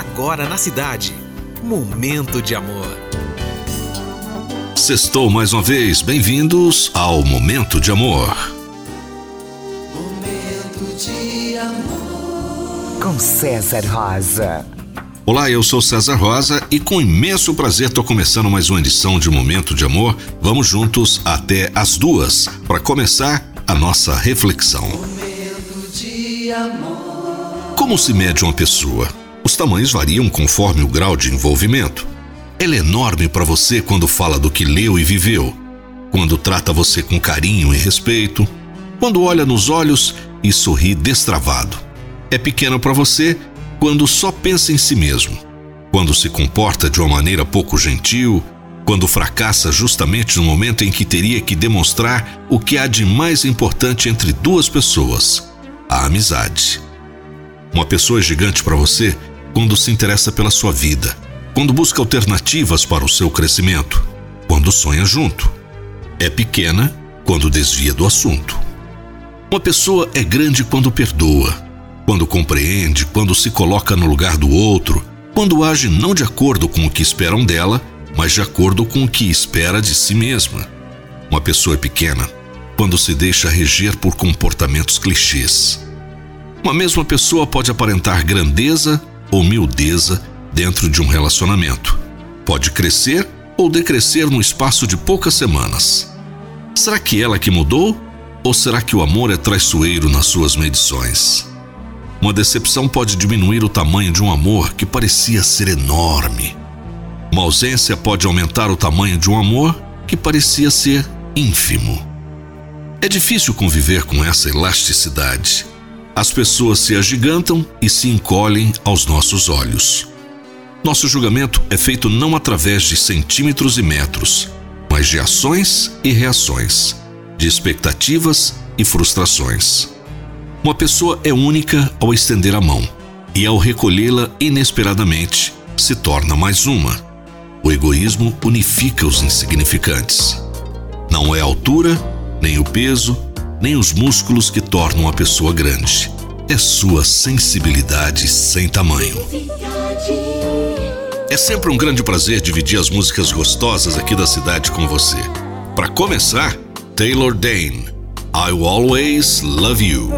agora na cidade. Momento de amor. Sextou mais uma vez, bem-vindos ao Momento de Amor. Momento de amor. Com César Rosa. Olá, eu sou César Rosa e com imenso prazer estou começando mais uma edição de Momento de Amor. Vamos juntos até as duas para começar a nossa reflexão. Momento de amor. Como se mede uma pessoa? Os tamanhos variam conforme o grau de envolvimento. Ela é enorme para você quando fala do que leu e viveu, quando trata você com carinho e respeito, quando olha nos olhos e sorri destravado. É pequena para você quando só pensa em si mesmo, quando se comporta de uma maneira pouco gentil, quando fracassa justamente no momento em que teria que demonstrar o que há de mais importante entre duas pessoas: a amizade. Uma pessoa gigante para você quando se interessa pela sua vida, quando busca alternativas para o seu crescimento, quando sonha junto. É pequena quando desvia do assunto. Uma pessoa é grande quando perdoa, quando compreende, quando se coloca no lugar do outro, quando age não de acordo com o que esperam dela, mas de acordo com o que espera de si mesma. Uma pessoa é pequena quando se deixa reger por comportamentos clichês. Uma mesma pessoa pode aparentar grandeza ou miudeza dentro de um relacionamento. Pode crescer ou decrescer no espaço de poucas semanas. Será que ela que mudou? Ou será que o amor é traiçoeiro nas suas medições? Uma decepção pode diminuir o tamanho de um amor que parecia ser enorme. Uma ausência pode aumentar o tamanho de um amor que parecia ser ínfimo. É difícil conviver com essa elasticidade. As pessoas se agigantam e se encolhem aos nossos olhos. Nosso julgamento é feito não através de centímetros e metros, mas de ações e reações, de expectativas e frustrações. Uma pessoa é única ao estender a mão, e ao recolhê-la inesperadamente, se torna mais uma. O egoísmo unifica os insignificantes. Não é a altura, nem o peso, nem os músculos que tornam a pessoa grande. É sua sensibilidade sem tamanho. É sempre um grande prazer dividir as músicas gostosas aqui da cidade com você. Para começar, Taylor Dane, I Will Always Love You.